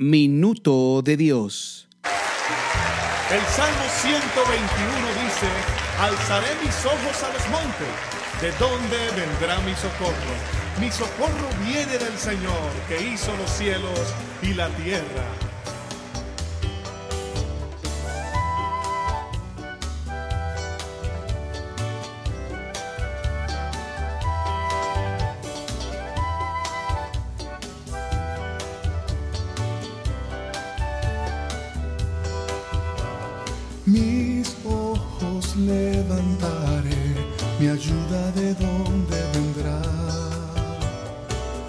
Minuto de Dios. El Salmo 121 dice, alzaré mis ojos a los montes, ¿de dónde vendrá mi socorro? Mi socorro viene del Señor, que hizo los cielos y la tierra. Levantaré, mi ayuda de dónde vendrá.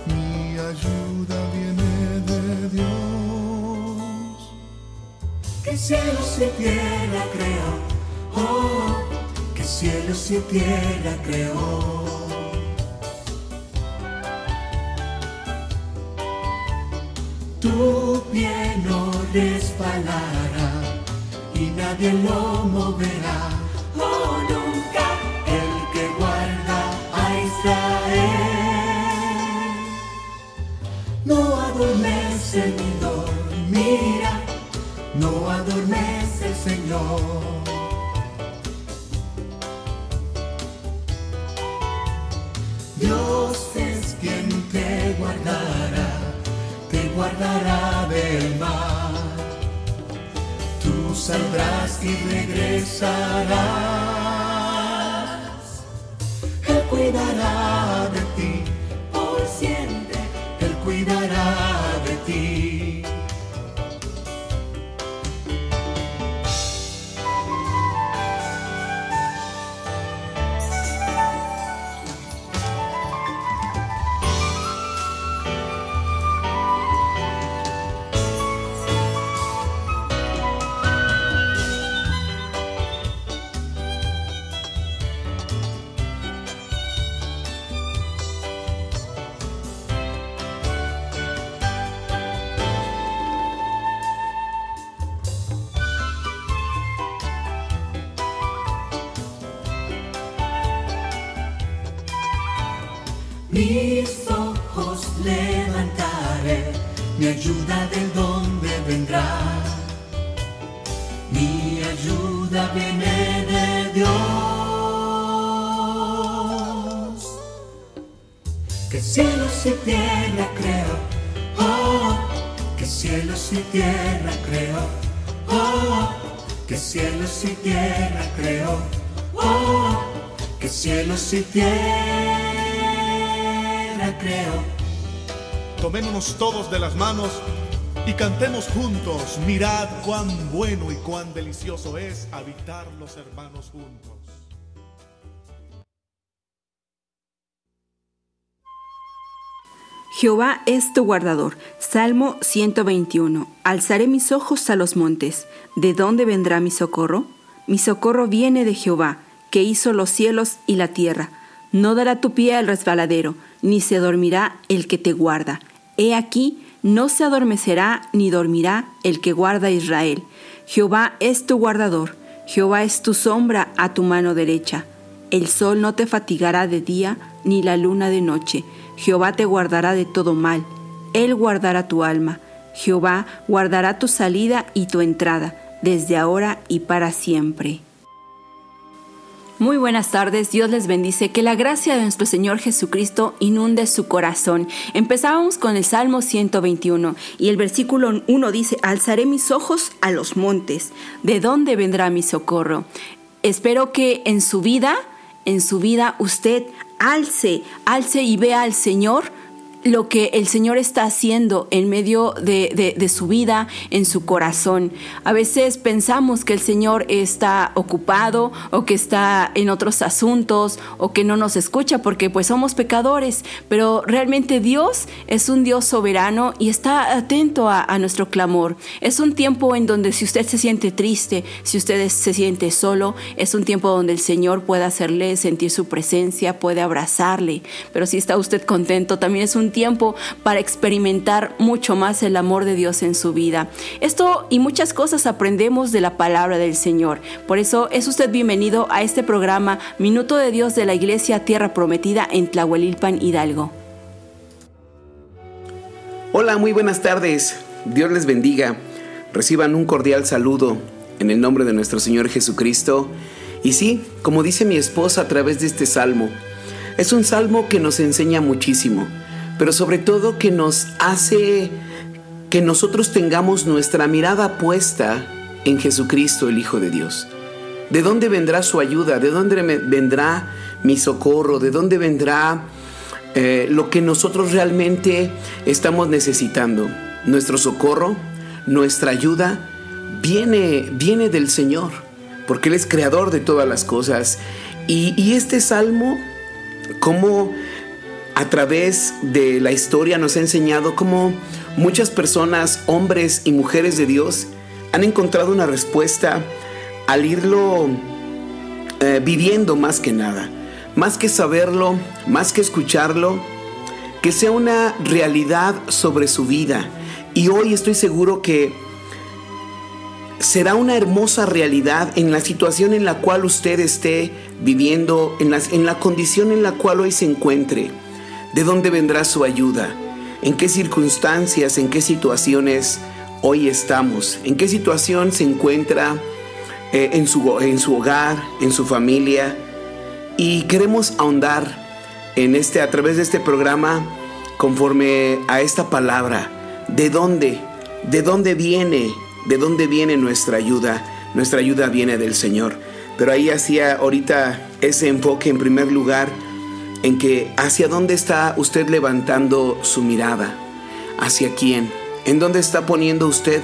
Mi ayuda viene de Dios. Que cielos y tierra creó, oh, que cielos y tierra creó. Tu pie no resbalará y nadie lo moverá. Nunca el que guarda a Israel no adormece ni dormirá, no adormece el Señor. Dios es quien te guardará, te guardará del mal saldrás y regresarás. Él cuidará cielos y tierra creo, oh, que cielos y tierra creo, oh, que cielos y tierra creo. Tomémonos todos de las manos y cantemos juntos. Mirad cuán bueno y cuán delicioso es habitar los hermanos juntos. Jehová es tu guardador. Salmo 121. Alzaré mis ojos a los montes. ¿De dónde vendrá mi socorro? Mi socorro viene de Jehová, que hizo los cielos y la tierra. No dará tu pie al resbaladero, ni se dormirá el que te guarda. He aquí, no se adormecerá ni dormirá el que guarda a Israel. Jehová es tu guardador, Jehová es tu sombra a tu mano derecha. El sol no te fatigará de día, ni la luna de noche. Jehová te guardará de todo mal. Él guardará tu alma. Jehová guardará tu salida y tu entrada, desde ahora y para siempre. Muy buenas tardes, Dios les bendice, que la gracia de nuestro Señor Jesucristo inunde su corazón. Empezábamos con el Salmo 121 y el versículo 1 dice, alzaré mis ojos a los montes, ¿de dónde vendrá mi socorro? Espero que en su vida, en su vida usted alce, alce y vea al Señor lo que el Señor está haciendo en medio de, de, su vida, en su corazón. A veces pensamos que el Señor está ocupado o que está en otros asuntos o que no nos escucha porque pues somos pecadores, pero realmente Dios es un Dios soberano y está atento a, a nuestro clamor. Es un tiempo en donde si usted se siente triste, si usted se siente solo, es un tiempo donde el Señor puede hacerle sentir su presencia, puede abrazarle, pero si está usted contento, también es un tiempo para experimentar mucho más el amor de Dios en su vida. Esto y muchas cosas aprendemos de la palabra del Señor. Por eso es usted bienvenido a este programa Minuto de Dios de la Iglesia Tierra Prometida en Tlahuelilpan, Hidalgo. Hola, muy buenas tardes. Dios les bendiga. Reciban un cordial saludo en el nombre de nuestro Señor Jesucristo. Y sí, como dice mi esposa a través de este salmo, es un salmo que nos enseña muchísimo pero sobre todo que nos hace que nosotros tengamos nuestra mirada puesta en Jesucristo, el Hijo de Dios. ¿De dónde vendrá su ayuda? ¿De dónde vendrá mi socorro? ¿De dónde vendrá eh, lo que nosotros realmente estamos necesitando? Nuestro socorro, nuestra ayuda, viene, viene del Señor, porque Él es creador de todas las cosas. Y, y este salmo, como a través de la historia nos ha enseñado cómo muchas personas, hombres y mujeres de Dios, han encontrado una respuesta al irlo eh, viviendo más que nada. Más que saberlo, más que escucharlo, que sea una realidad sobre su vida. Y hoy estoy seguro que será una hermosa realidad en la situación en la cual usted esté viviendo, en, en la condición en la cual hoy se encuentre. ¿De dónde vendrá su ayuda? ¿En qué circunstancias, en qué situaciones hoy estamos? ¿En qué situación se encuentra eh, en, su, en su hogar, en su familia? Y queremos ahondar en este, a través de este programa conforme a esta palabra. ¿De dónde? ¿De dónde viene? ¿De dónde viene nuestra ayuda? Nuestra ayuda viene del Señor. Pero ahí hacía ahorita ese enfoque en primer lugar en que hacia dónde está usted levantando su mirada, hacia quién, en dónde está poniendo usted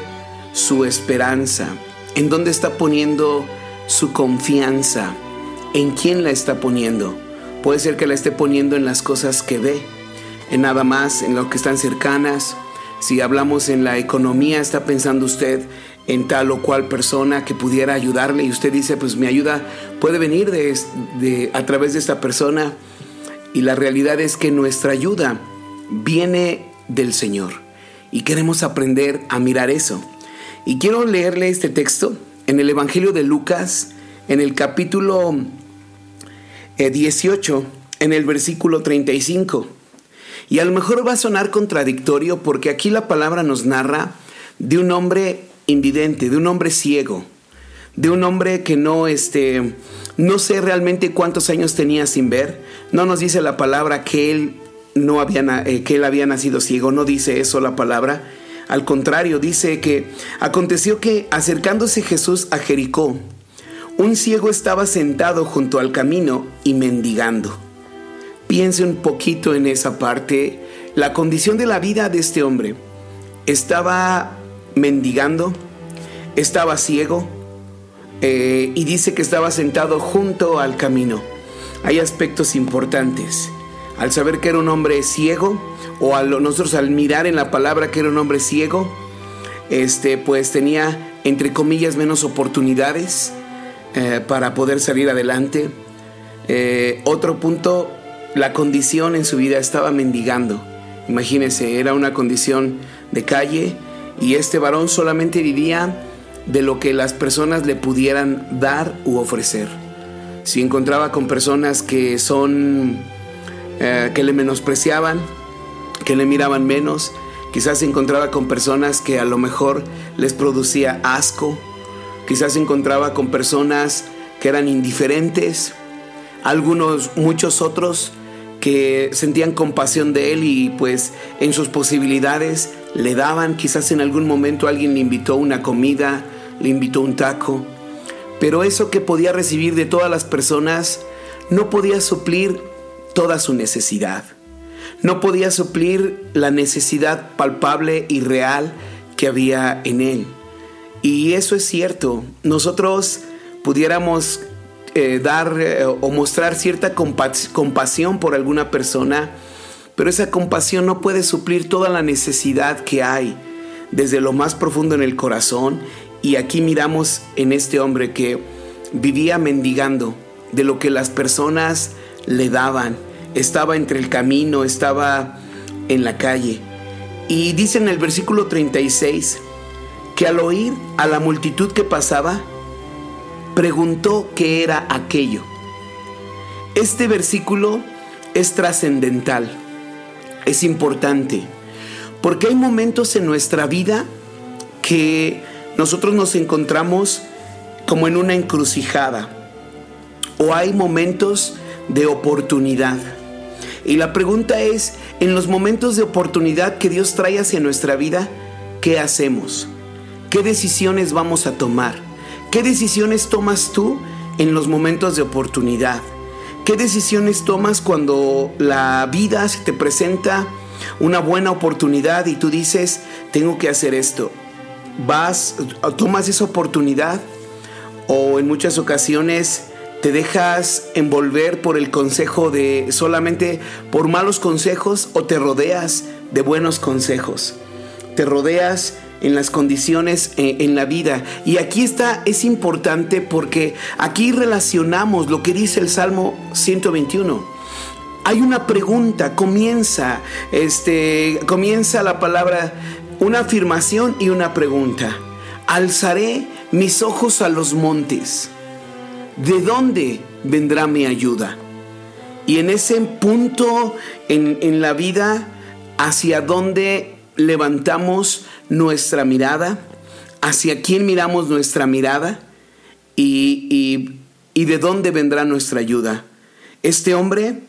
su esperanza, en dónde está poniendo su confianza, en quién la está poniendo. Puede ser que la esté poniendo en las cosas que ve, en nada más, en lo que están cercanas. Si hablamos en la economía, está pensando usted en tal o cual persona que pudiera ayudarle y usted dice, pues mi ayuda puede venir de, a través de esta persona y la realidad es que nuestra ayuda viene del Señor. Y queremos aprender a mirar eso. Y quiero leerle este texto en el Evangelio de Lucas, en el capítulo 18, eh, en el versículo 35. Y a lo mejor va a sonar contradictorio porque aquí la palabra nos narra de un hombre invidente, de un hombre ciego, de un hombre que no, este, no sé realmente cuántos años tenía sin ver. No nos dice la palabra que él no había, eh, que él había nacido ciego. No dice eso la palabra. Al contrario, dice que aconteció que acercándose Jesús a Jericó, un ciego estaba sentado junto al camino y mendigando. Piense un poquito en esa parte. La condición de la vida de este hombre. Estaba mendigando, estaba ciego, eh, y dice que estaba sentado junto al camino. Hay aspectos importantes. Al saber que era un hombre ciego, o a nosotros al mirar en la palabra que era un hombre ciego, este, pues tenía, entre comillas, menos oportunidades eh, para poder salir adelante. Eh, otro punto, la condición en su vida estaba mendigando. Imagínense, era una condición de calle y este varón solamente vivía de lo que las personas le pudieran dar u ofrecer. Si encontraba con personas que son eh, que le menospreciaban, que le miraban menos, quizás se encontraba con personas que a lo mejor les producía asco, quizás se encontraba con personas que eran indiferentes, algunos, muchos otros que sentían compasión de él y pues en sus posibilidades le daban, quizás en algún momento alguien le invitó una comida, le invitó un taco, pero eso que podía recibir de todas las personas no podía suplir toda su necesidad. no podía suplir la necesidad palpable y real que había en él. Y eso es cierto. Nosotros pudiéramos eh, dar eh, o mostrar cierta compasión por alguna persona, pero esa compasión no puede suplir toda la necesidad que hay desde lo más profundo en el corazón. Y aquí miramos en este hombre que vivía mendigando de lo que las personas le daban. Estaba entre el camino, estaba en la calle. Y dice en el versículo 36 que al oír a la multitud que pasaba, preguntó qué era aquello. Este versículo es trascendental, es importante, porque hay momentos en nuestra vida que nosotros nos encontramos como en una encrucijada, o hay momentos de oportunidad. Y la pregunta es, en los momentos de oportunidad que Dios trae hacia nuestra vida, ¿qué hacemos? ¿Qué decisiones vamos a tomar? ¿Qué decisiones tomas tú en los momentos de oportunidad? ¿Qué decisiones tomas cuando la vida te presenta una buena oportunidad y tú dices, tengo que hacer esto? ¿Vas, tomas esa oportunidad? ¿O en muchas ocasiones te dejas envolver por el consejo de solamente por malos consejos o te rodeas de buenos consejos? Te rodeas en las condiciones eh, en la vida. Y aquí está, es importante porque aquí relacionamos lo que dice el Salmo 121. Hay una pregunta, comienza, este, comienza la palabra, una afirmación y una pregunta. Alzaré mis ojos a los montes. ¿De dónde vendrá mi ayuda? Y en ese punto en, en la vida, hacia dónde levantamos nuestra mirada, hacia quién miramos nuestra mirada y, y, de dónde vendrá nuestra ayuda. Este hombre,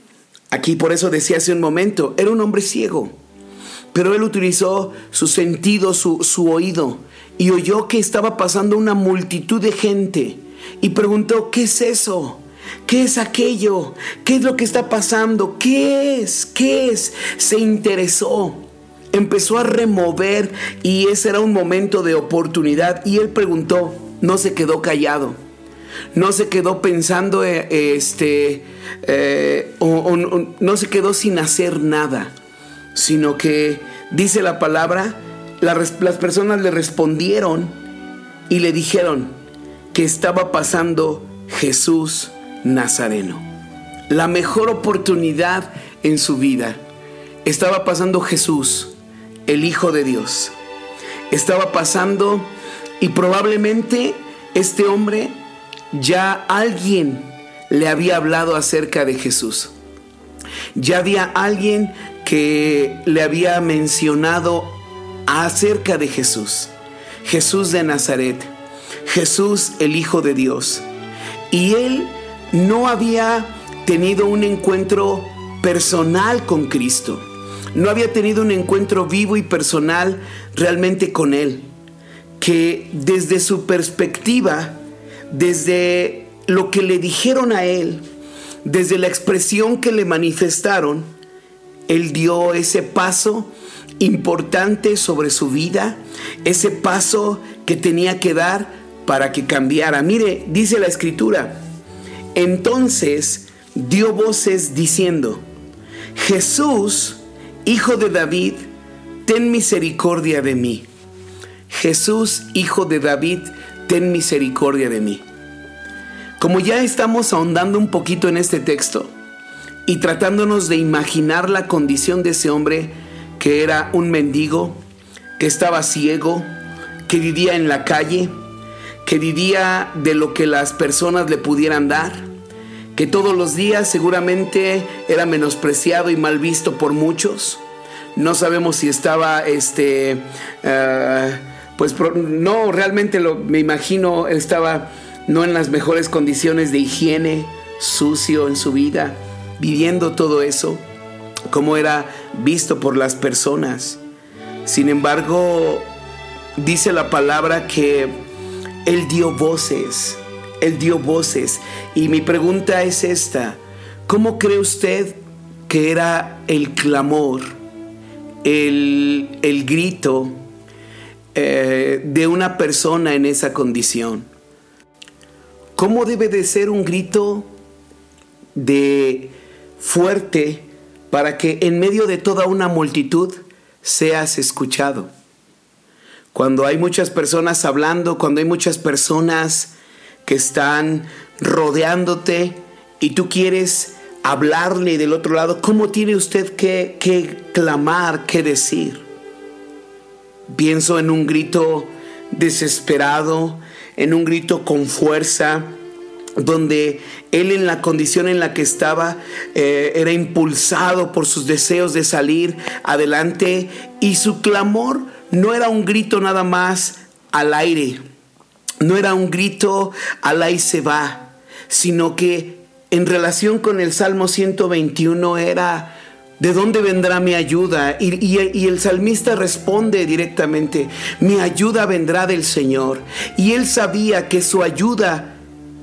aquí por eso decía hace un momento, era un hombre ciego, pero él utilizó su sentido, su, su oído, y oyó que estaba pasando una multitud de gente y preguntó, ¿qué es eso? ¿Qué es aquello? ¿Qué es lo que está pasando? ¿Qué es? ¿Qué es? Se interesó empezó a remover y ese era un momento de oportunidad y él preguntó, no se quedó callado, no se quedó pensando, eh, este, eh, no se quedó sin hacer nada, sino que dice la palabra, las personas le respondieron y le dijeron que estaba pasando Jesús Nazareno. La mejor oportunidad en su vida. Estaba pasando Jesús el Hijo de Dios. Estaba pasando y probablemente este hombre ya alguien le había hablado acerca de Jesús. Ya había alguien que le había mencionado acerca de Jesús. Jesús de Nazaret. Jesús el Hijo de Dios. Y él no había tenido un encuentro personal con Cristo no había tenido un encuentro vivo y personal realmente con Él, que desde su perspectiva, desde lo que le dijeron a Él, desde la expresión que le manifestaron, Él dio ese paso importante sobre su vida, ese paso que tenía que dar para que cambiara. Mire, dice la escritura, entonces dio voces diciendo, Jesús, Hijo de David, ten misericordia de mí. Jesús, Hijo de David, ten misericordia de mí. Como ya estamos ahondando un poquito en este texto y tratándonos de imaginar la condición de ese hombre que era un mendigo, que estaba ciego, que vivía en la calle, que vivía de lo que las personas le pudieran dar, que todos los días seguramente era menospreciado y mal visto por muchos. No sabemos si estaba, este, eh, pues no, realmente lo, me imagino, estaba no en las mejores condiciones de higiene, sucio en su vida, viviendo todo eso, como era visto por las personas. Sin embargo, dice la palabra que Él dio voces él dio voces. Y mi pregunta es esta, ¿cómo cree usted que era el clamor, el, el grito eh, de una persona en esa condición. ¿Cómo debe de ser un grito de fuerte para que en medio de toda una multitud seas escuchado? Cuando hay muchas personas hablando, cuando hay muchas personas que están rodeándote y tú quieres hablarle del otro lado, ¿cómo tiene usted que, que clamar, que decir? Pienso en un grito desesperado, en un grito con fuerza, donde él en la condición en la que estaba eh, era impulsado por sus deseos de salir adelante y su clamor no era un grito nada más al aire, no era un grito al aire se va, sino que en relación con el Salmo 121 era, ¿de dónde vendrá mi ayuda? Y, y, el salmista responde directamente, mi ayuda vendrá del Señor. Y él sabía que su ayuda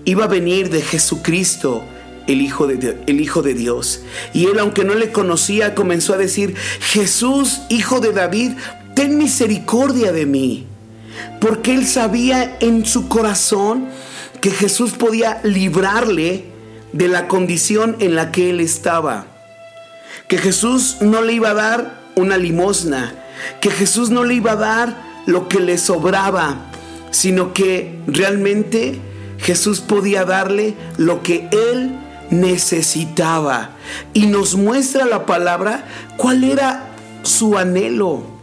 iba a venir de Jesucristo. El hijo, de, el hijo de Dios. Y él, aunque no le conocía, comenzó a decir, Jesús, hijo de David, ten misericordia de mí. Porque él sabía en su corazón que Jesús podía librarle de la condición en la que él estaba. Que Jesús no le iba a dar una limosna, que Jesús no le iba a dar lo que le sobraba, sino que realmente Jesús podía darle lo que él necesitaba. Y nos muestra la palabra cuál era su anhelo.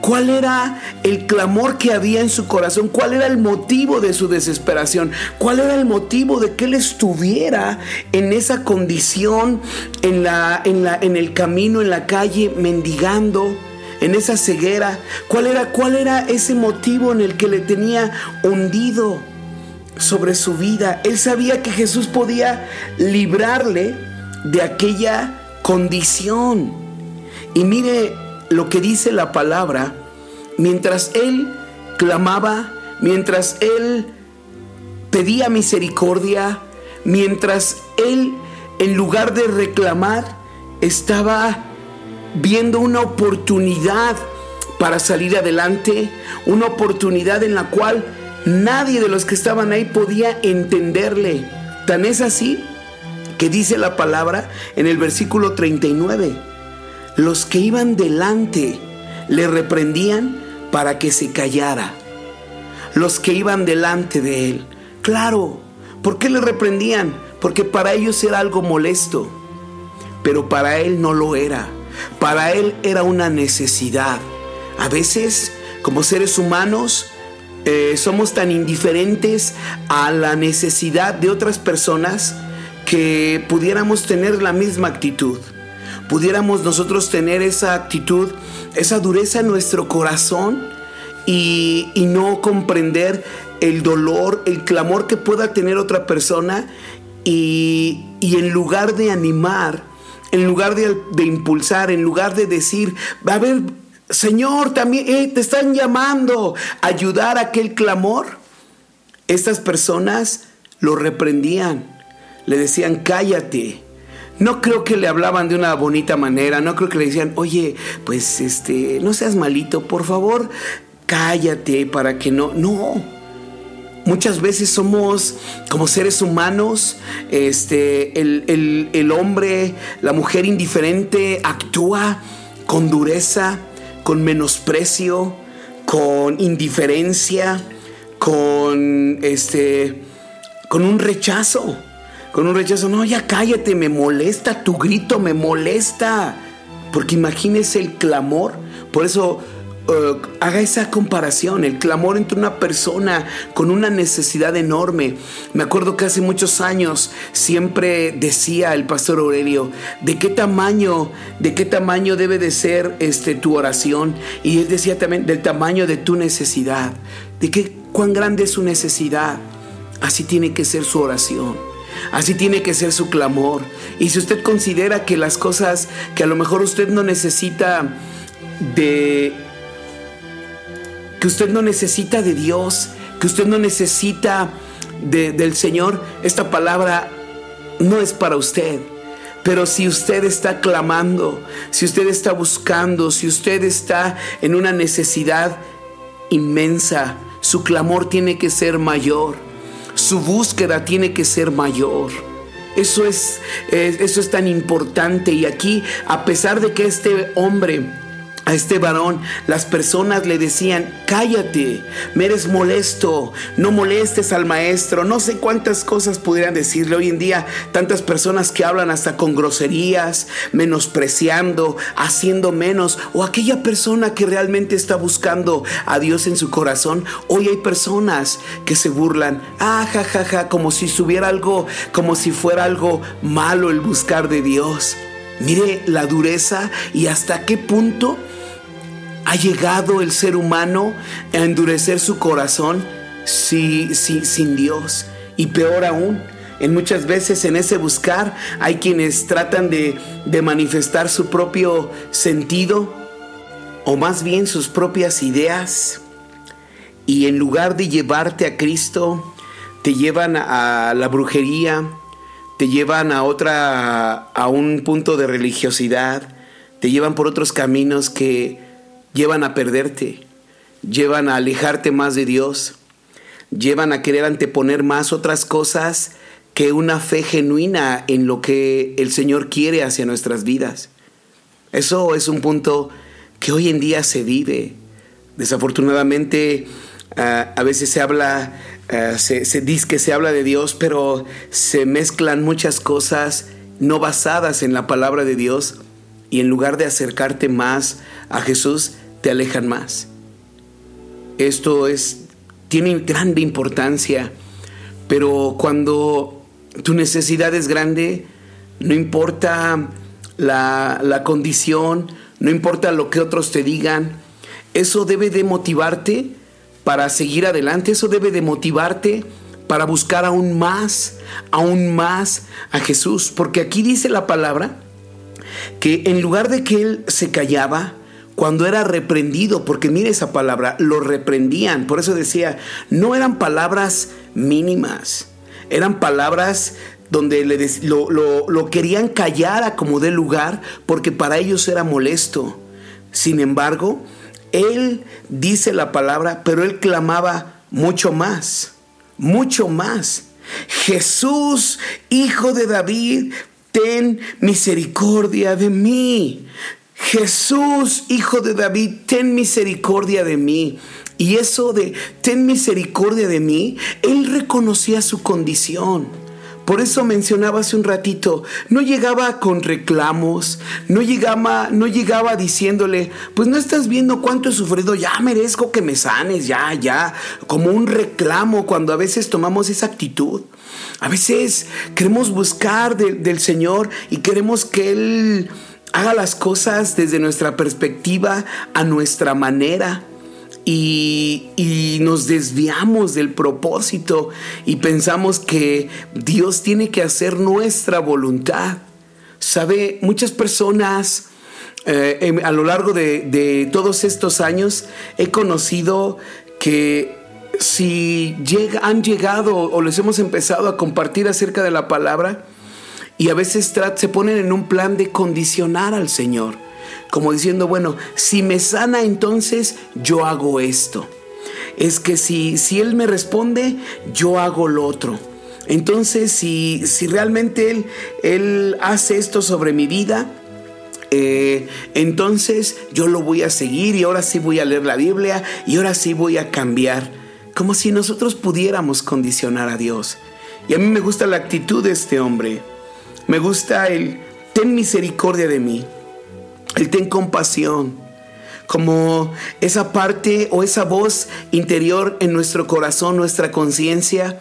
¿Cuál era el clamor que había en su corazón? ¿Cuál era el motivo de su desesperación? ¿Cuál era el motivo de que él estuviera en esa condición, en, la, en, la, en el camino, en la calle, mendigando? en esa ceguera? ¿Cuál era, ¿Cuál era ese motivo en el que le tenía hundido sobre su vida? Él sabía que Jesús podía librarle de aquella condición. Y mire lo que dice la palabra, mientras él clamaba, mientras él pedía misericordia, mientras él, en lugar de reclamar, estaba viendo una oportunidad para salir adelante, una oportunidad en la cual nadie de los que estaban ahí podía entenderle. Tan es así que dice la palabra en el versículo 39 los que iban delante le reprendían para que se callara. Los que iban delante de él. Claro, ¿por qué le reprendían? Porque para ellos era algo molesto, pero para él no lo era. Para él era una necesidad. A veces, como seres humanos, eh, somos tan indiferentes a la necesidad de otras personas que pudiéramos tener la misma actitud. Pudiéramos nosotros tener esa actitud, esa dureza en nuestro corazón y, no comprender el dolor, el clamor que pueda tener otra persona y, en lugar de animar, en lugar de, impulsar, en lugar de decir, va a ver, Señor, también eh, te están llamando a ayudar a aquel clamor, estas personas lo reprendían, le decían, cállate, no creo que le hablaban de una bonita manera, no creo que le decían, oye, pues este, no seas malito, por favor, cállate para que no, no. Muchas veces somos como seres humanos, este, el, el hombre, la mujer indiferente actúa con dureza, con menosprecio, con indiferencia, con este, con un rechazo con un rechazo. No, ya cállate, me molesta, tu grito me molesta. Porque imagínese el clamor. Por eso uh, haga esa comparación, el clamor entre una persona con una necesidad enorme. Me acuerdo que hace muchos años siempre decía el pastor Aurelio, ¿de qué tamaño, de qué tamaño debe de ser este, tu oración? Y él decía también del tamaño de tu necesidad, de qué, cuán grande es su necesidad. Así tiene que ser su oración. Así tiene que ser su clamor. Y si usted considera que las cosas que a lo mejor usted no necesita de... que usted no necesita de Dios, que usted no necesita del Señor, esta palabra no es para usted. Pero si usted está clamando, si usted está buscando, si usted está en una necesidad inmensa, su clamor tiene que ser mayor, su búsqueda tiene que ser mayor. Eso es, eso es tan importante y aquí, a pesar de que este hombre a este varón, las personas le decían, cállate, me eres molesto, no molestes al maestro, no sé cuántas cosas pudieran decirle hoy en día, tantas personas que hablan hasta con groserías, menospreciando, haciendo menos, o aquella persona que realmente está buscando a Dios en su corazón, hoy hay personas que se burlan, ah, ja, ja, ja, como si subiera algo, como si fuera algo malo el buscar de Dios. Mire la dureza y hasta qué punto ha llegado el ser humano a endurecer su corazón sin Dios. Y peor aún, en muchas veces en ese buscar hay quienes tratan de, de manifestar su propio sentido o más bien sus propias ideas. Y en lugar de llevarte a Cristo, te llevan a la brujería, te llevan a otra, a un punto de religiosidad, te llevan por otros caminos que llevan a perderte, llevan a alejarte más de Dios, llevan a querer anteponer más otras cosas que una fe genuina en lo que el Señor quiere hacia nuestras vidas. Eso es un punto que hoy en día se vive. Desafortunadamente, ah, a veces se habla eh, se, dice que se habla de Dios, pero se mezclan muchas cosas no basadas en la palabra de Dios y en lugar de acercarte más a Jesús, te alejan más. Esto es, tiene grande importancia, pero cuando tu necesidad es grande, no importa la, la condición, no importa lo que otros te digan, eso debe de motivarte para seguir adelante, eso debe de motivarte para buscar aún más, aún más a Jesús, porque aquí dice la palabra que en lugar de que él se callaba, cuando era reprendido, porque mire esa palabra, lo reprendían, por eso decía, no eran palabras mínimas, eran palabras donde le lo, lo, querían callar a como de lugar, porque para ellos era molesto. Sin embargo, él dice la palabra, pero él clamaba mucho más, mucho más. Jesús, hijo de David, ten misericordia de mí. Jesús, hijo de David, ten misericordia de mí. Y eso de ten misericordia de mí, él reconocía su condición. Por eso mencionaba hace un ratito, no llegaba con reclamos, no llegaba, no llegaba diciéndole, pues no estás viendo cuánto he sufrido, ya merezco que me sanes, ya, ya, como un reclamo cuando a veces tomamos esa actitud. A veces queremos buscar del Señor y queremos que Él haga las cosas desde nuestra perspectiva, a nuestra manera y, nos desviamos del propósito y pensamos que Dios tiene que hacer nuestra voluntad. Sabe, muchas personas eh, a lo largo de, todos estos años he conocido que si han llegado o les hemos empezado a compartir acerca de la palabra y a veces se ponen en un plan de condicionar al Señor como diciendo, bueno, si me sana entonces yo hago esto. Es que si, si Él me responde, yo hago lo otro. Entonces, si, si realmente él, él hace esto sobre mi vida, eh, entonces yo lo voy a seguir y ahora sí voy a leer la Biblia y ahora sí voy a cambiar. Como si nosotros pudiéramos condicionar a Dios. Y a mí me gusta la actitud de este hombre. Me gusta el, ten misericordia de mí. Él ten compasión, como esa parte o esa voz interior en nuestro corazón, nuestra conciencia,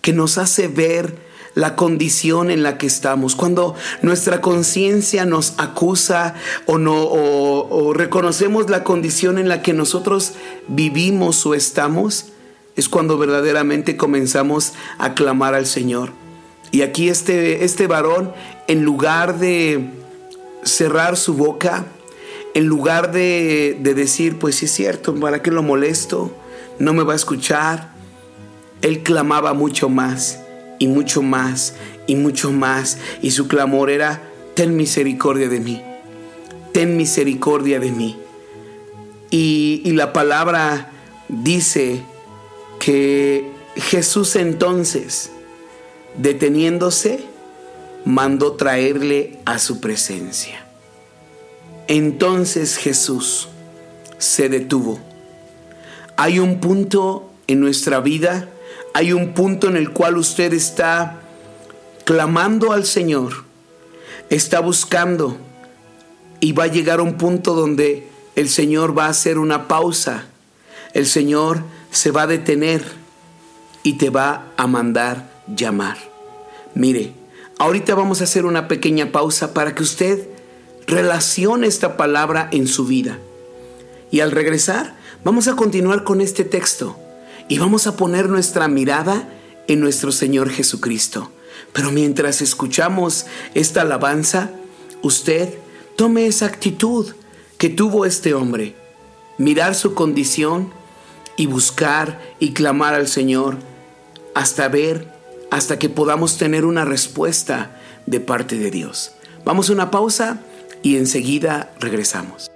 que nos hace ver la condición en la que estamos. Cuando nuestra conciencia nos acusa o, no, o, reconocemos la condición en la que nosotros vivimos o estamos, es cuando verdaderamente comenzamos a clamar al Señor. Y aquí este, este varón, en lugar de cerrar su boca en lugar de, decir, pues sí es cierto, ¿para qué lo molesto? No me va a escuchar. Él clamaba mucho más y mucho más y mucho más y su clamor era ten misericordia de mí, ten misericordia de mí. Y, y la palabra dice que Jesús entonces, deteniéndose, mandó traerle a su presencia. Entonces Jesús se detuvo. Hay un punto en nuestra vida, hay un punto en el cual usted está clamando al Señor, está buscando y va a llegar un punto donde el Señor va a hacer una pausa, el Señor se va a detener y te va a mandar llamar. Mire, ahorita vamos a hacer una pequeña pausa para que usted relacione esta palabra en su vida. Y al regresar, vamos a continuar con este texto y vamos a poner nuestra mirada en nuestro Señor Jesucristo. Pero mientras escuchamos esta alabanza, usted tome esa actitud que tuvo este hombre, mirar su condición y buscar y clamar al Señor hasta ver, hasta que podamos tener una respuesta de parte de Dios. Vamos a una pausa y enseguida regresamos.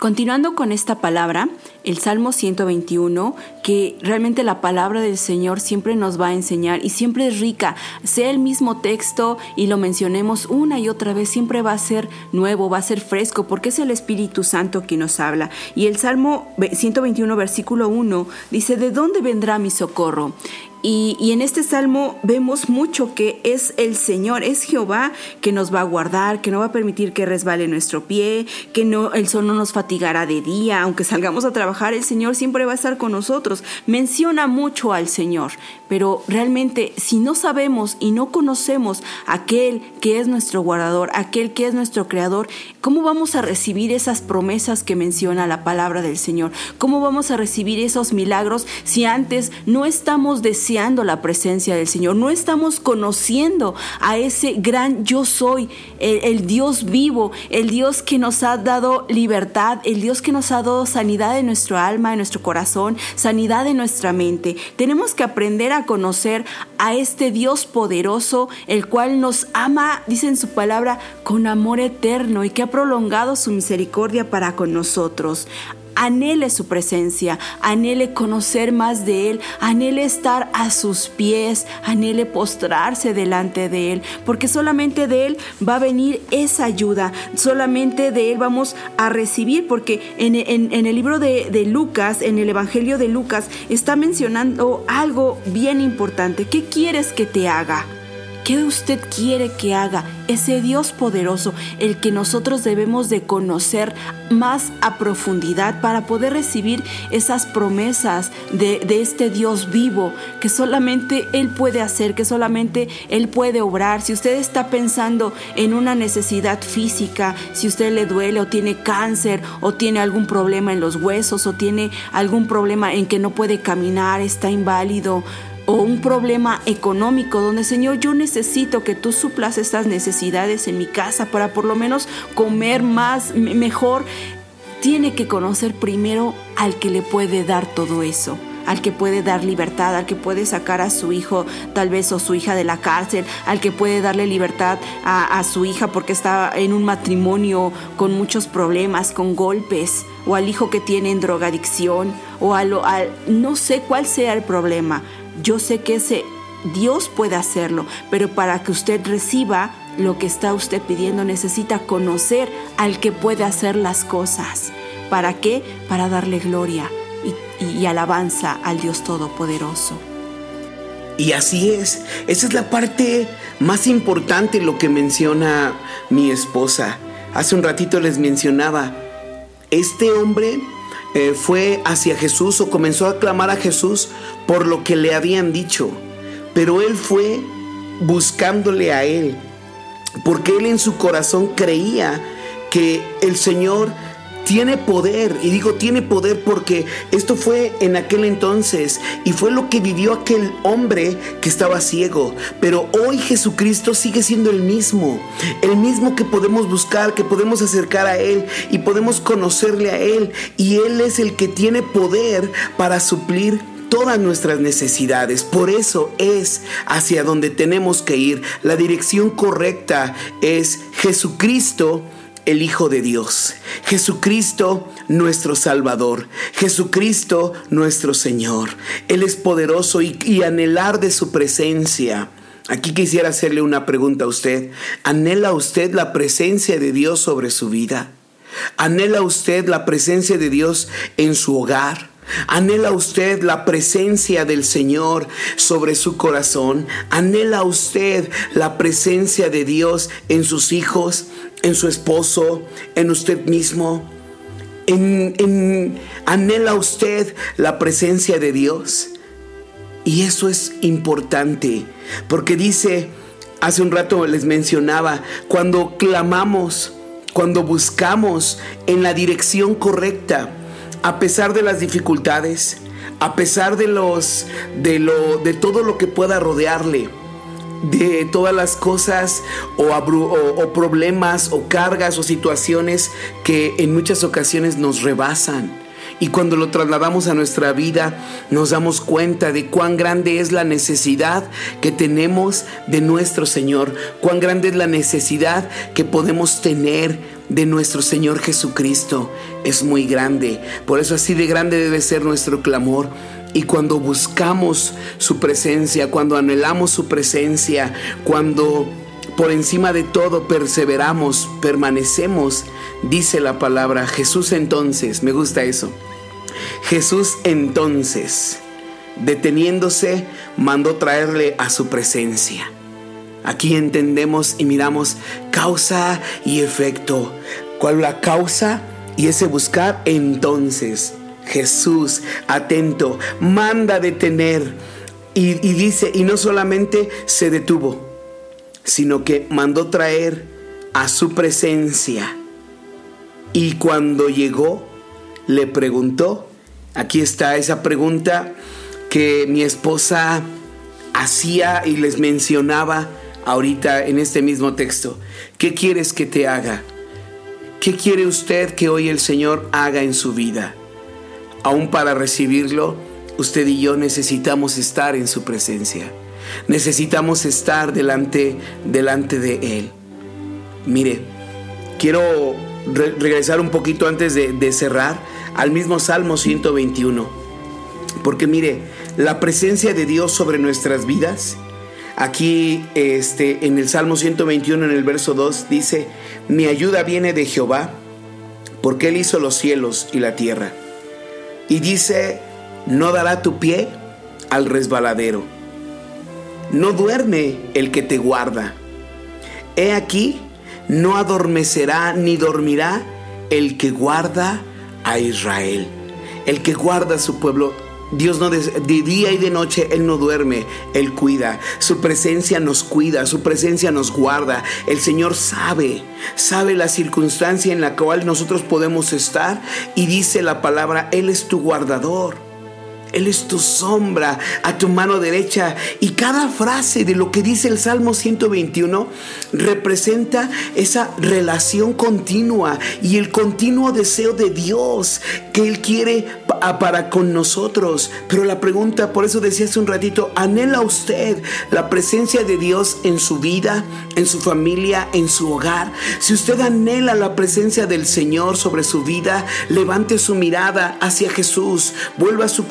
Continuando con esta palabra, el Salmo 121, que realmente la palabra del Señor siempre nos va a enseñar y siempre es rica, sea el mismo texto y lo mencionemos una y otra vez, siempre va a ser nuevo, va a ser fresco, porque es el Espíritu Santo quien nos habla. Y el Salmo 121, versículo 1, dice, ¿de dónde vendrá mi socorro? Y, en este salmo vemos mucho que es el Señor, es Jehová que nos va a guardar, que no va a permitir que resbale nuestro pie, que no, el sol no nos fatigará de día, aunque salgamos a trabajar, el Señor siempre va a estar con nosotros. Menciona mucho al Señor, pero realmente si no sabemos y no conocemos aquel que es nuestro guardador, aquel que es nuestro creador, ¿cómo vamos a recibir esas promesas que menciona la palabra del Señor? ¿Cómo vamos a recibir esos milagros si antes no estamos deseando la presencia del Señor, no estamos conociendo a ese gran yo soy, el, el, Dios vivo, el Dios que nos ha dado libertad, el Dios que nos ha dado sanidad en nuestro alma, en nuestro corazón, sanidad en nuestra mente. Tenemos que aprender a conocer a este Dios poderoso, el cual nos ama, dice en su palabra, con amor eterno y que ha prolongado su misericordia para con nosotros anhele su presencia, anhele conocer más de Él, anhele estar a sus pies, anhele postrarse delante de Él, porque solamente de Él va a venir esa ayuda, solamente de Él vamos a recibir, porque en, el libro de, de Lucas, en el Evangelio de Lucas, está mencionando algo bien importante. ¿Qué quieres que te haga? ¿Qué usted quiere que haga? Ese Dios poderoso, el que nosotros debemos de conocer más a profundidad para poder recibir esas promesas de, de, este Dios vivo que solamente Él puede hacer, que solamente Él puede obrar. Si usted está pensando en una necesidad física, si usted le duele o tiene cáncer o tiene algún problema en los huesos o tiene algún problema en que no puede caminar, está inválido, o un problema económico donde Señor yo necesito que tú suplas estas necesidades en mi casa para por lo menos comer más mejor tiene que conocer primero al que le puede dar todo eso al que puede dar libertad, al que puede sacar a su hijo tal vez o su hija de la cárcel, al que puede darle libertad a, su hija porque está en un matrimonio con muchos problemas, con golpes, o al hijo que tiene en drogadicción, o a lo, al, no sé cuál sea el problema, yo sé que ese Dios puede hacerlo, pero para que usted reciba lo que está usted pidiendo necesita conocer al que puede hacer las cosas. ¿Para qué? Para darle gloria y, alabanza al Dios Todopoderoso. Y así es, esa es la parte más importante lo que menciona mi esposa. Hace un ratito les mencionaba, este hombre eh, fue hacia Jesús o comenzó a clamar a Jesús por lo que le habían dicho. Pero él fue buscándole a él, porque él en su corazón creía que el Señor tiene poder, y digo tiene poder porque esto fue en aquel entonces y fue lo que vivió aquel hombre que estaba ciego. Pero hoy Jesucristo sigue siendo el mismo, el mismo que podemos buscar, que podemos acercar a Él y podemos conocerle a Él. Y Él es el que tiene poder para suplir todas nuestras necesidades. Por eso es hacia donde tenemos que ir. La dirección correcta es Jesucristo el Hijo de Dios, Jesucristo nuestro Salvador, Jesucristo nuestro Señor. Él es poderoso y, y, anhelar de su presencia. Aquí quisiera hacerle una pregunta a usted. ¿Anhela usted la presencia de Dios sobre su vida? ¿Anhela usted la presencia de Dios en su hogar? ¿Anhela usted la presencia del Señor sobre su corazón? ¿Anhela usted la presencia de Dios en sus hijos, en su esposo, en usted mismo? ¿En, en, ¿Anhela usted la presencia de Dios? Y eso es importante, porque dice, hace un rato les mencionaba, cuando clamamos, cuando buscamos en la dirección correcta, a pesar de las dificultades, a pesar de los de lo de todo lo que pueda rodearle, de todas las cosas o, o, problemas o cargas o situaciones que en muchas ocasiones nos rebasan. Y cuando lo trasladamos a nuestra vida, nos damos cuenta de cuán grande es la necesidad que tenemos de nuestro Señor, cuán grande es la necesidad que podemos tener de nuestro Señor Jesucristo es muy grande. Por eso así de grande debe ser nuestro clamor. Y cuando buscamos su presencia, cuando anhelamos su presencia, cuando por encima de todo perseveramos, permanecemos, dice la palabra Jesús entonces, me gusta eso. Jesús entonces, deteniéndose, mandó traerle a su presencia. Aquí entendemos y miramos causa y efecto. ¿Cuál la causa? Y ese buscar entonces. Jesús, atento, manda detener. Y, y dice, y no solamente se detuvo, sino que mandó traer a su presencia. Y cuando llegó, le preguntó, aquí está esa pregunta que mi esposa hacía y les mencionaba ahorita en este mismo texto. ¿Qué quieres que te haga? ¿Qué quiere usted que hoy el Señor haga en su vida? Aún para recibirlo, usted y yo necesitamos estar en su presencia. Necesitamos estar delante, delante de Él. Mire, quiero re- regresar un poquito antes de, de cerrar al mismo Salmo 121. Porque mire, la presencia de Dios sobre nuestras vidas, aquí este, en el Salmo 121, en el verso 2, dice, mi ayuda viene de Jehová, porque Él hizo los cielos y la tierra. Y dice, no dará tu pie al resbaladero. No duerme el que te guarda. He aquí, no adormecerá ni dormirá el que guarda a Israel. El que guarda a su pueblo. Dios no des- de día y de noche Él no duerme, Él cuida. Su presencia nos cuida, su presencia nos guarda. El Señor sabe, sabe la circunstancia en la cual nosotros podemos estar y dice la palabra, Él es tu guardador. Él es tu sombra a tu mano derecha. Y cada frase de lo que dice el Salmo 121 representa esa relación continua y el continuo deseo de Dios que Él quiere pa- para con nosotros. Pero la pregunta, por eso decía hace un ratito, ¿anhela usted la presencia de Dios en su vida, en su familia, en su hogar? Si usted anhela la presencia del Señor sobre su vida, levante su mirada hacia Jesús, vuelva su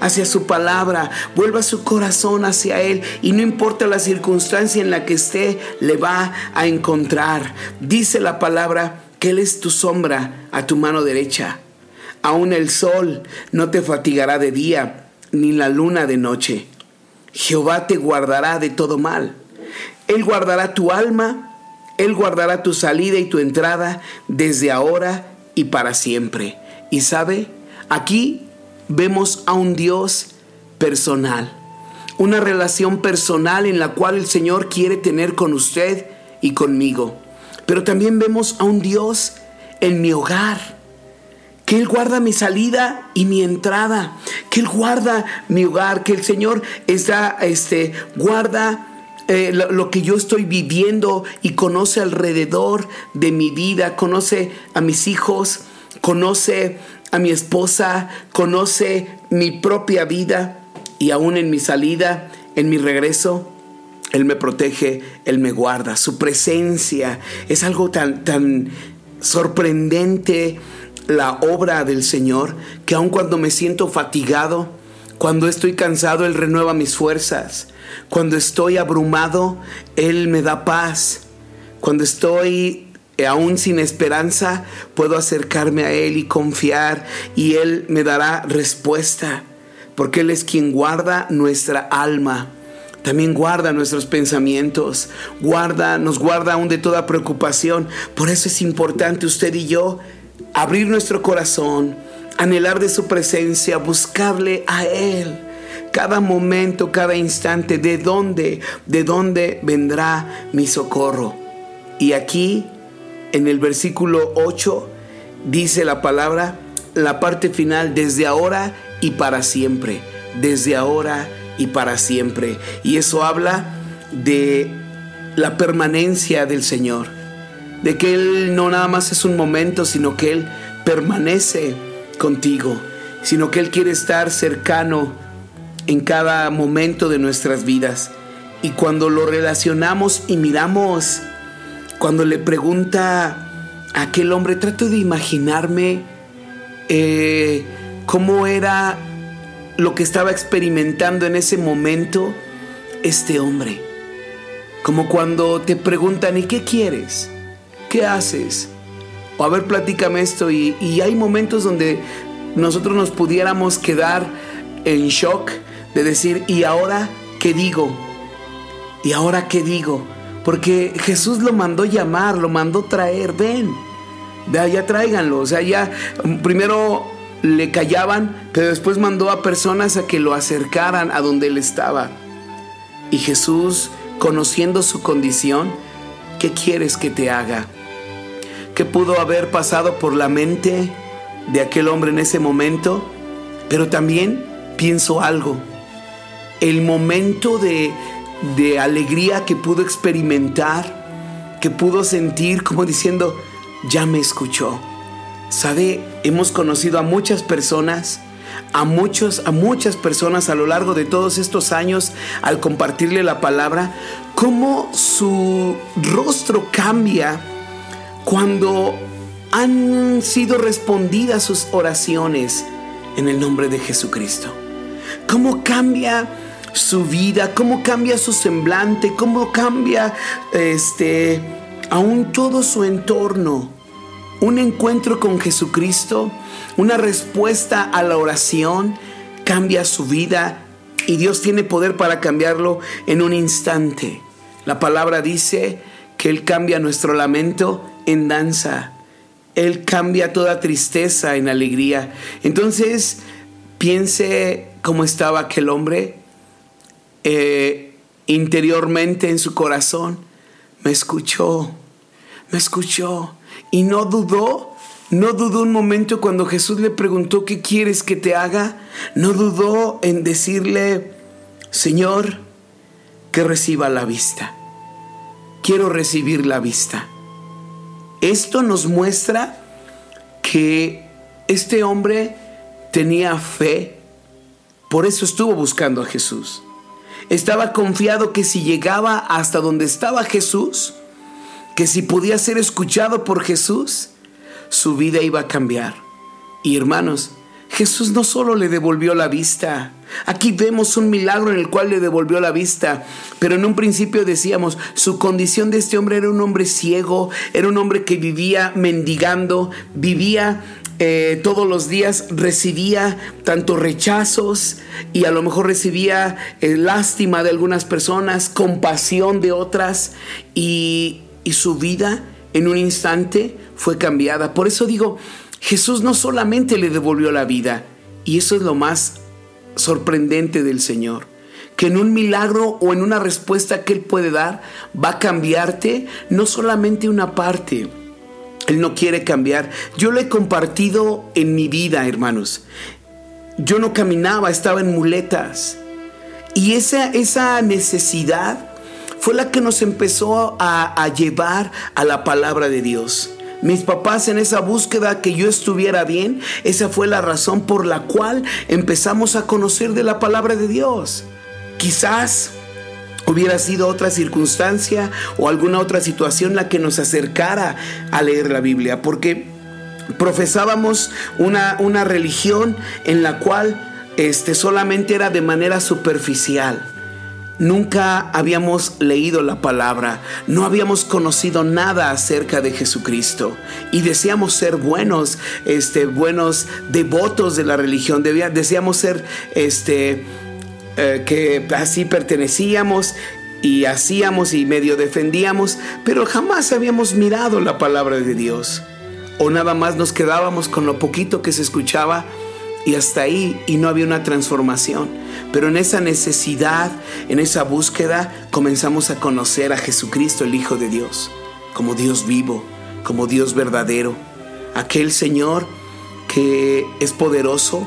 hacia su palabra, vuelva su corazón hacia Él y no importa la circunstancia en la que esté, le va a encontrar. Dice la palabra que Él es tu sombra a tu mano derecha. Aún el sol no te fatigará de día, ni la luna de noche. Jehová te guardará de todo mal. Él guardará tu alma, Él guardará tu salida y tu entrada desde ahora y para siempre. Y sabe, aquí vemos a un Dios personal, una relación personal en la cual el Señor quiere tener con usted y conmigo. Pero también vemos a un Dios en mi hogar, que Él guarda mi salida y mi entrada, que Él guarda mi hogar, que el Señor está, este, guarda eh, lo, lo que yo estoy viviendo y conoce alrededor de mi vida, conoce a mis hijos, conoce a mi esposa, conoce mi propia vida y aún en mi salida, en mi regreso, Él me protege, Él me guarda. Su presencia es algo tan, tan sorprendente la obra del Señor que aun cuando me siento fatigado, cuando estoy cansado, Él renueva mis fuerzas. Cuando estoy abrumado, Él me da paz. Cuando estoy aún sin esperanza, puedo acercarme a Él y confiar y Él me dará respuesta. Porque Él es quien guarda nuestra alma. También guarda nuestros pensamientos, guarda, nos guarda aún de toda preocupación. Por eso es importante usted y yo abrir nuestro corazón, anhelar de su presencia, buscarle a Él. Cada momento, cada instante, de dónde, de dónde vendrá mi socorro. Y aquí, en el versículo 8, dice la palabra, la parte final, desde ahora y para siempre. Desde ahora y para siempre. Y eso habla de la permanencia del Señor. De que Él no nada más es un momento, sino que Él permanece contigo. Sino que Él quiere estar cercano en cada momento de nuestras vidas. Y cuando lo relacionamos y miramos, cuando le pregunta aquel hombre, trato de imaginarme eh, cómo era lo que estaba experimentando en ese momento este hombre. Como cuando te preguntan, ¿y qué quieres? ¿Qué haces? O a ver, platícame esto. Y hay momentos donde nosotros nos pudiéramos quedar en shock de decir, ¿y ahora qué digo? ¿Y ahora qué digo? Porque Jesús lo mandó llamar, lo mandó traer, ven, vea, ya tráiganlo. O sea, ya primero le callaban, pero después mandó a personas a que lo acercaran a donde él estaba. Y Jesús, conociendo su condición, ¿qué quieres que te haga? ¿Qué pudo haber pasado por la mente de aquel hombre en ese momento? Pero también pienso algo. El momento de, de alegría que pudo experimentar, que pudo sentir como diciendo, ya me escuchó. Sabe, hemos conocido a muchas personas, a muchos, a muchas personas a lo largo de todos estos años al compartirle la palabra, cómo su rostro cambia cuando han sido respondidas sus oraciones en el nombre de Jesucristo. Cómo cambia su vida, cómo cambia su semblante, cómo cambia este aún todo su entorno. Un encuentro con Jesucristo, una respuesta a la oración cambia su vida y Dios tiene poder para cambiarlo en un instante. La palabra dice que Él cambia nuestro lamento en danza. Él cambia toda tristeza en alegría. Entonces, piense cómo estaba aquel hombre eh, interiormente en su corazón. Me escuchó, me escuchó y no dudó. No dudó un momento cuando Jesús le preguntó, ¿qué quieres que te haga? No dudó en decirle, Señor, que reciba la vista. Quiero recibir la vista. Esto nos muestra que este hombre tenía fe, por eso estuvo buscando a Jesús. Estaba confiado que si llegaba hasta donde estaba Jesús, que si podía ser escuchado por Jesús, su vida iba a cambiar. Y hermanos, Jesús no solo le devolvió la vista, aquí vemos un milagro en el cual le devolvió la vista, pero en un principio decíamos, su condición de este hombre era un hombre ciego, era un hombre que vivía mendigando, vivía eh, todos los días recibía tanto rechazos y a lo mejor recibía eh, lástima de algunas personas, compasión de otras y, y su vida en un instante fue cambiada. Por eso digo, Jesús no solamente le devolvió la vida, y eso es lo más sorprendente del Señor, que en un milagro o en una respuesta que Él puede dar va a cambiarte no solamente una parte, Él no quiere cambiar. Yo lo he compartido en mi vida, hermanos. Yo no caminaba, estaba en muletas. Y esa, esa necesidad fue la que nos empezó a, a llevar a la palabra de Dios. Mis papás en esa búsqueda que yo estuviera bien, esa fue la razón por la cual empezamos a conocer de la palabra de Dios. Quizás hubiera sido otra circunstancia o alguna otra situación la que nos acercara a leer la Biblia, porque profesábamos una, una religión en la cual este, solamente era de manera superficial. Nunca habíamos leído la palabra, no habíamos conocido nada acerca de Jesucristo y deseamos ser buenos, este, buenos devotos de la religión, deseamos ser, este, eh, que así pertenecíamos y hacíamos y medio defendíamos, pero jamás habíamos mirado la palabra de Dios. O nada más nos quedábamos con lo poquito que se escuchaba y hasta ahí y no había una transformación. Pero en esa necesidad, en esa búsqueda, comenzamos a conocer a Jesucristo, el Hijo de Dios, como Dios vivo, como Dios verdadero, aquel Señor que es poderoso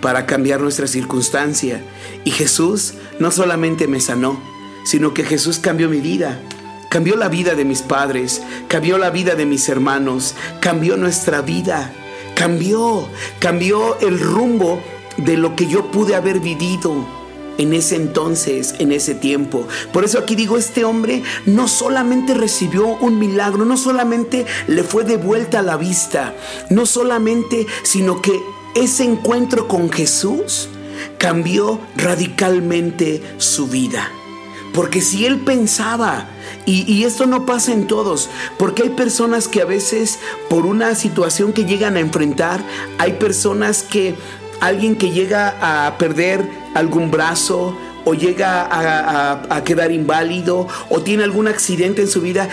para cambiar nuestra circunstancia. Y Jesús no solamente me sanó, sino que Jesús cambió mi vida. Cambió la vida de mis padres, cambió la vida de mis hermanos, cambió nuestra vida cambió, cambió el rumbo de lo que yo pude haber vivido. en ese entonces, en ese tiempo. Por eso aquí digo, este hombre no solamente recibió un milagro, no solamente le fue de vuelta a la vista, no solamente, sino que ese encuentro con Jesús cambió radicalmente su vida. Porque si él pensaba, y, esto no pasa en todos, porque hay personas que a veces por una situación que llegan a enfrentar, hay personas que alguien que llega a perder algún brazo o llega a, a, a quedar inválido o tiene algún accidente en su vida,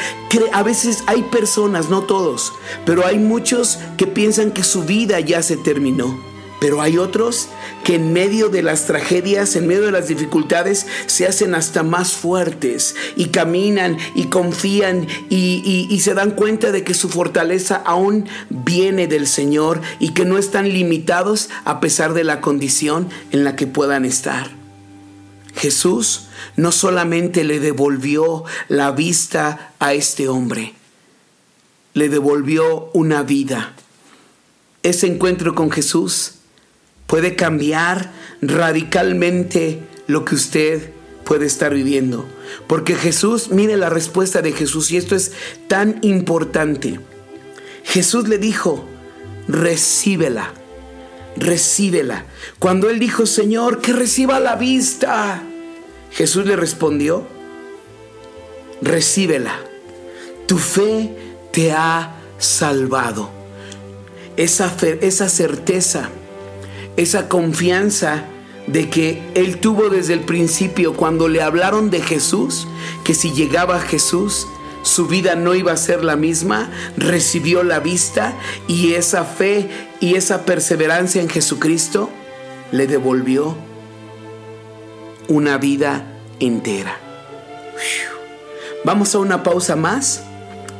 a veces hay personas, no todos, pero hay muchos que piensan que su vida ya se terminó. Pero hay otros que en medio de las tragedias, en medio de las dificultades, se hacen hasta más fuertes y caminan y confían y, y, se dan cuenta de que su fortaleza aún viene del Señor y que no están limitados a pesar de la condición en la que puedan estar. Jesús no solamente le devolvió la vista a este hombre, le devolvió una vida. Ese encuentro con Jesús puede cambiar radicalmente lo que usted puede estar viviendo. Porque Jesús, mire la respuesta de Jesús y esto es tan importante. Jesús le dijo, recíbela, recíbela. Cuando él dijo, Señor, que reciba la vista, Jesús le respondió, recíbela. Tu fe te ha salvado. Esa, fe, esa certeza esa confianza de que él tuvo desde el principio cuando le hablaron de Jesús, que si llegaba Jesús, su vida no iba a ser la misma, recibió la vista y esa fe y esa perseverancia en Jesucristo le devolvió una vida entera. Vamos a una pausa más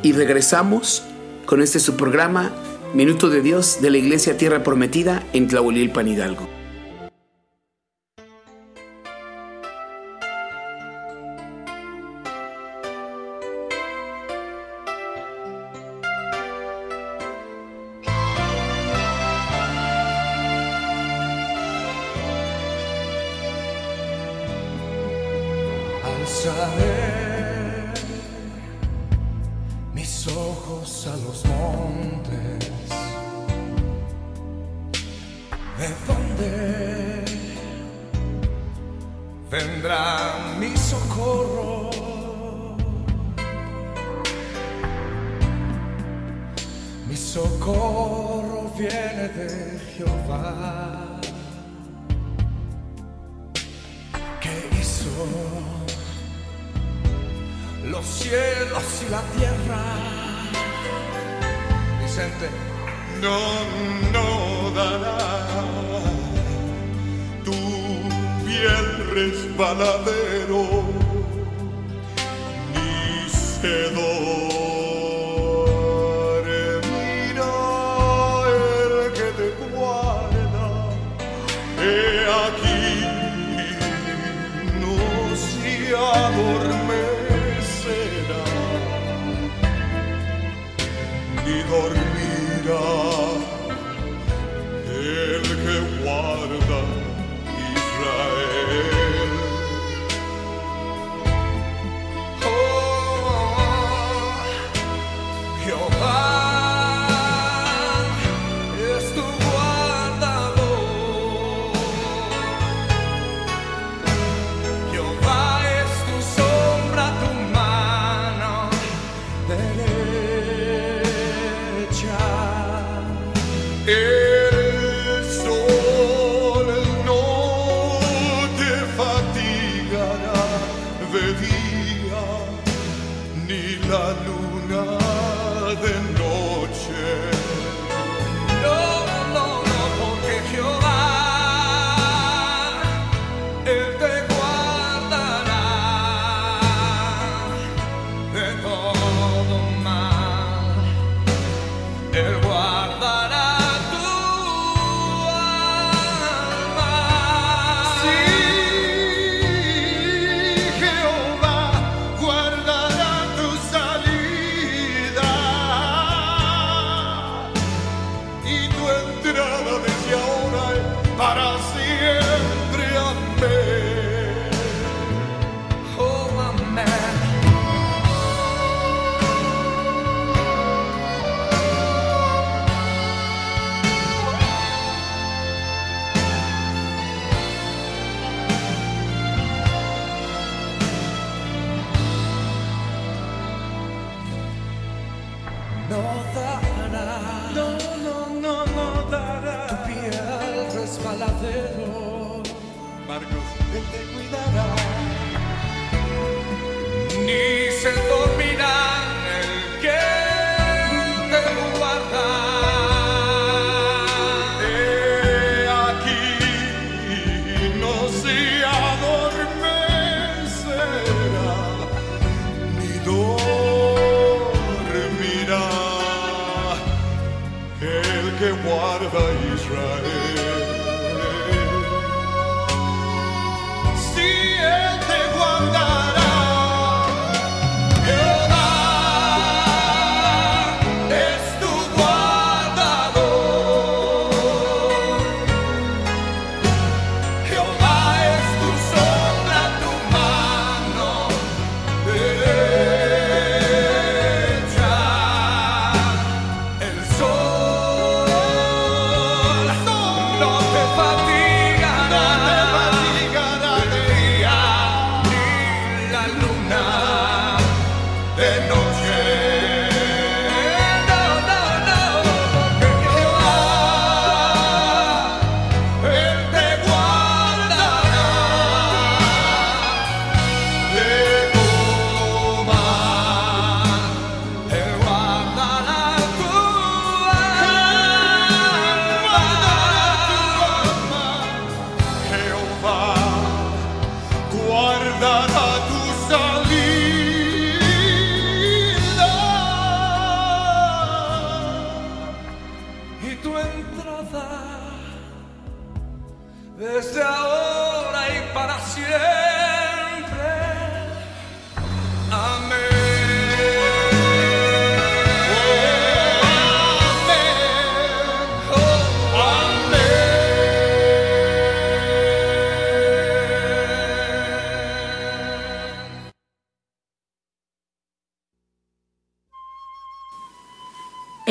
y regresamos con este su programa Minuto de Dios de la Iglesia Tierra Prometida en Tlahuelilpan Hidalgo. Alzaré ojos a los montes. ¿De dónde vendrá mi socorro? Mi socorro viene de Jehová, que hizo los cielos y la tierra. Vicente, no, no dará. Tu piel resbaladero, ni se dormirá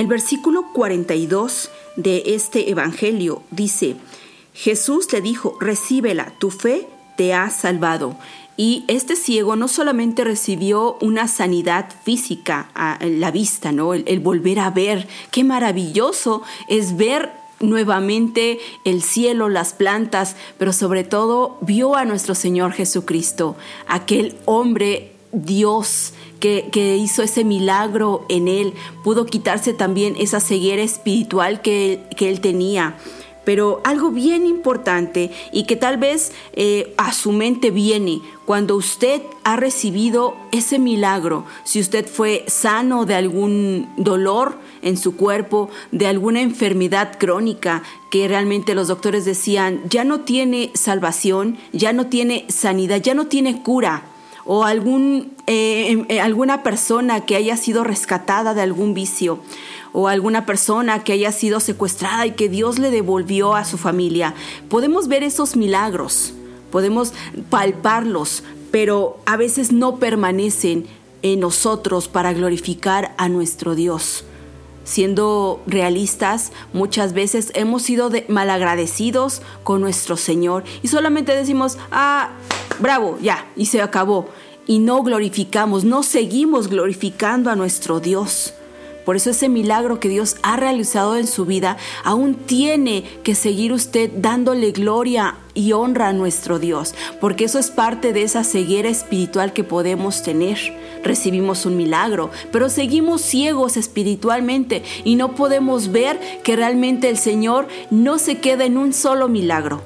El versículo 42 de este Evangelio dice, Jesús le dijo, recíbela, tu fe te ha salvado. Y este ciego no solamente recibió una sanidad física a la vista, ¿no? El, el volver a ver, qué maravilloso es ver nuevamente el cielo, las plantas, pero sobre todo vio a nuestro Señor Jesucristo, aquel hombre Dios que, que, hizo ese milagro en él, pudo quitarse también esa ceguera espiritual que, que él tenía. Pero algo bien importante y que tal vez eh, a su mente viene cuando usted ha recibido ese milagro, si usted fue sano de algún dolor en su cuerpo, de alguna enfermedad crónica que realmente los doctores decían ya no tiene salvación, ya no tiene sanidad, ya no tiene cura o algún, eh, eh, alguna persona que haya sido rescatada de algún vicio o alguna persona que haya sido secuestrada y que Dios le devolvió a su familia. Podemos ver esos milagros, podemos palparlos, pero a veces no permanecen en nosotros para glorificar a nuestro Dios. Siendo realistas, muchas veces hemos sido malagradecidos con nuestro Señor y solamente decimos, ah, bravo, ya, y se acabó. Y no glorificamos, no seguimos glorificando a nuestro Dios. Por eso ese milagro que Dios ha realizado en su vida aún tiene que seguir usted dándole gloria y honra a nuestro Dios, porque eso es parte de esa ceguera espiritual que podemos tener. Recibimos un milagro, pero seguimos ciegos espiritualmente y no podemos ver que realmente el Señor no se queda en un solo milagro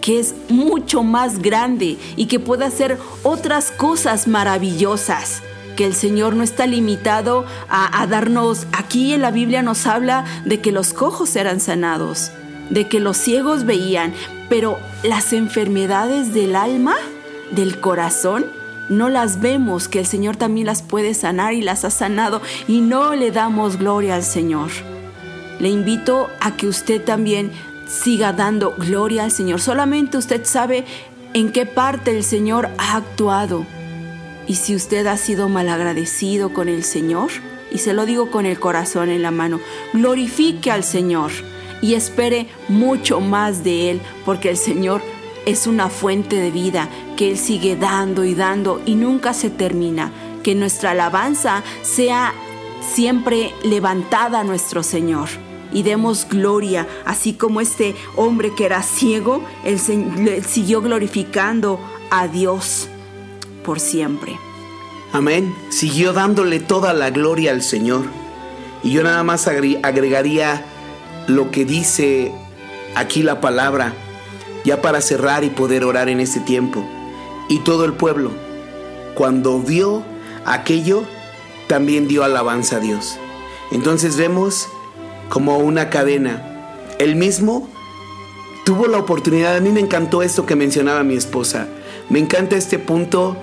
que es mucho más grande y que puede hacer otras cosas maravillosas que el Señor no está limitado a, darnos, aquí en la Biblia nos habla de que los cojos eran sanados, de que los ciegos veían, pero las enfermedades del alma, del corazón, no las vemos, que el Señor también las puede sanar y las ha sanado y no le damos gloria al Señor. Le invito a que usted también siga dando gloria al Señor. Solamente usted sabe en qué parte el Señor ha actuado. Y si usted ha sido malagradecido con el Señor, y se lo digo con el corazón en la mano, glorifique al Señor y espere mucho más de Él, porque el Señor es una fuente de vida que Él sigue dando y dando y nunca se termina. Que nuestra alabanza sea siempre levantada a nuestro Señor, y demos gloria, así como este hombre que era ciego, él, siguió glorificando a Dios por siempre. Amén. Siguió dándole toda la gloria al Señor. Y yo nada más agre- agregaría lo que dice aquí la palabra, ya para cerrar y poder orar en este tiempo. Y todo el pueblo, cuando vio aquello, también dio alabanza a Dios. Entonces vemos como una cadena. Él mismo tuvo la oportunidad, a mí me encantó esto que mencionaba mi esposa. Me encanta este punto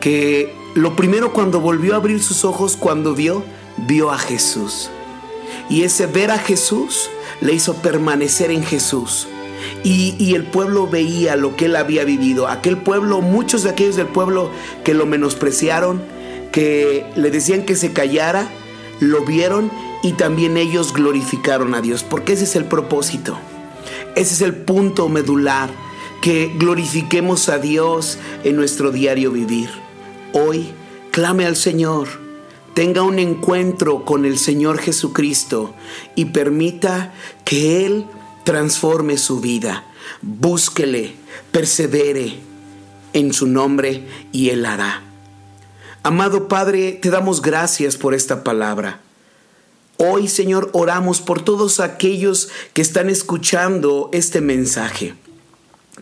que lo primero cuando volvió a abrir sus ojos, cuando vio, vio a Jesús. Y ese ver a Jesús le hizo permanecer en Jesús. Y, y el pueblo veía lo que él había vivido. Aquel pueblo, muchos de aquellos del pueblo que lo menospreciaron, que le decían que se callara, lo vieron y también ellos glorificaron a Dios. Porque ese es el propósito. Ese es el punto medular, que glorifiquemos a Dios en nuestro diario vivir. Hoy, clame al Señor, tenga un encuentro con el Señor Jesucristo y permita que Él transforme su vida. Búsquele, persevere en su nombre y Él hará. Amado Padre, te damos gracias por esta palabra. Hoy, Señor, oramos por todos aquellos que están escuchando este mensaje,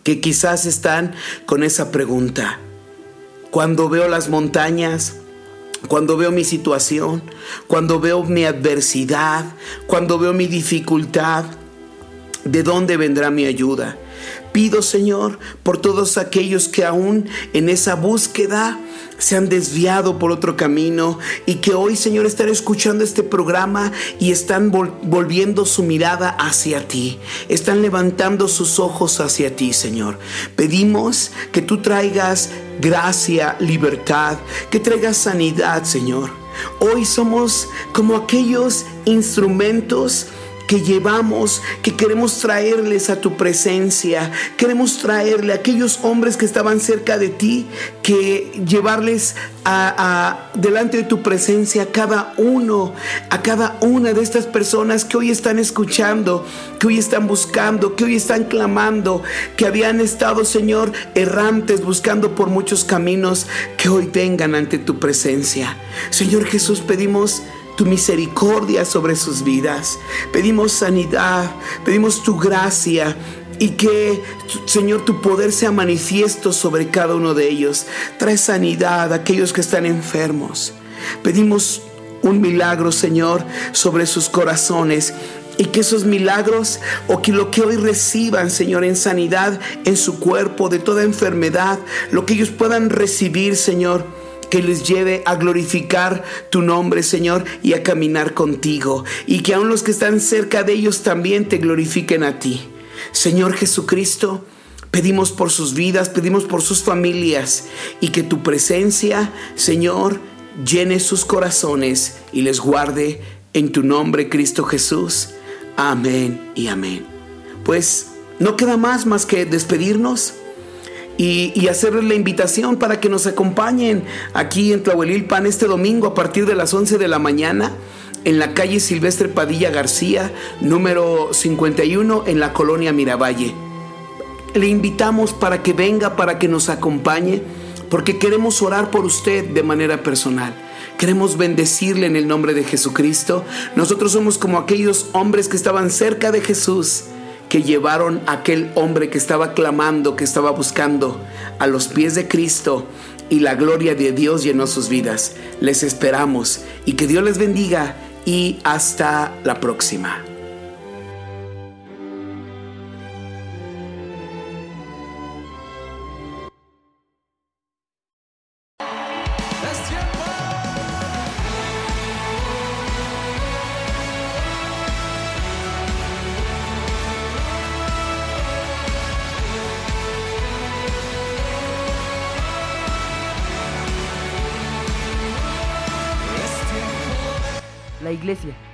que quizás están con esa pregunta. Cuando veo las montañas, cuando veo mi situación, cuando veo mi adversidad, cuando veo mi dificultad, ¿de dónde vendrá mi ayuda? Pido, Señor, por todos aquellos que aún en esa búsqueda se han desviado por otro camino y que hoy, Señor, están escuchando este programa y están vol- volviendo su mirada hacia ti. Están levantando sus ojos hacia ti, Señor. Pedimos que tú traigas gracia, libertad, que traigas sanidad, Señor. Hoy somos como aquellos instrumentos que llevamos, que queremos traerles a tu presencia. Queremos traerle a aquellos hombres que estaban cerca de ti, que llevarles a, delante de tu presencia a cada uno, a cada una de estas personas que hoy están escuchando, que hoy están buscando, que hoy están clamando, que habían estado, Señor, errantes, buscando por muchos caminos, que hoy vengan ante tu presencia. Señor Jesús, pedimos tu misericordia sobre sus vidas. Pedimos sanidad, pedimos tu gracia y que, Señor, tu poder sea manifiesto sobre cada uno de ellos. Trae sanidad a aquellos que están enfermos. Pedimos un milagro, Señor, sobre sus corazones. Y que esos milagros o que lo que hoy reciban, Señor, en sanidad en su cuerpo, de toda enfermedad, lo que ellos puedan recibir, Señor, que les lleve a glorificar tu nombre, Señor, y a caminar contigo. Y que aun los que están cerca de ellos también te glorifiquen a ti. Señor Jesucristo, pedimos por sus vidas, pedimos por sus familias y que tu presencia, Señor, llene sus corazones y les guarde en tu nombre, Cristo Jesús. Amén y amén. Pues no queda más más que despedirnos y, y hacerles la invitación para que nos acompañen aquí en Tlahuelilpan este domingo a partir de las 11 de la mañana en la calle Silvestre Padilla García, número 51 en la colonia Miravalle. Le invitamos para que venga, para que nos acompañe, porque queremos orar por usted de manera personal. Queremos bendecirle en el nombre de Jesucristo. Nosotros somos como aquellos hombres que estaban cerca de Jesús, que llevaron a aquel hombre que estaba clamando, que estaba buscando a los pies de Cristo y la gloria de Dios llenó sus vidas. Les esperamos y que Dios les bendiga y hasta la próxima.